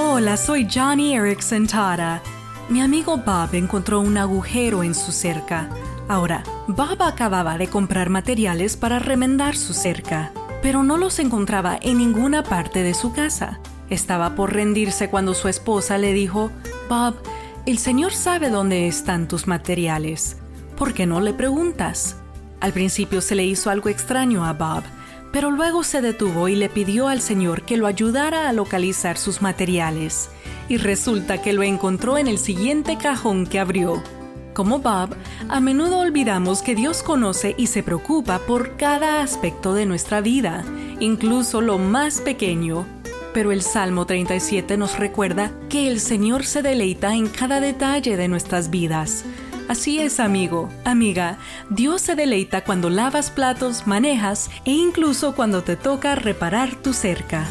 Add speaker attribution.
Speaker 1: Hola, soy Johnny Erickson Tara. Mi amigo Bob encontró un agujero en su cerca. Ahora, Bob acababa de comprar materiales para remendar su cerca, pero no los encontraba en ninguna parte de su casa. Estaba por rendirse cuando su esposa le dijo, Bob, el Señor sabe dónde están tus materiales. ¿Por qué no le preguntas? Al principio se le hizo algo extraño a Bob, pero luego se detuvo y le pidió al Señor que lo ayudara a localizar sus materiales, y resulta que lo encontró en el siguiente cajón que abrió. Como Bob, a menudo olvidamos que Dios conoce y se preocupa por cada aspecto de nuestra vida, incluso lo más pequeño. Pero el Salmo 37 nos recuerda que el Señor se deleita en cada detalle de nuestras vidas, Así es, amigo, amiga, Dios se deleita cuando lavas platos, manejas e incluso cuando te toca reparar tu cerca.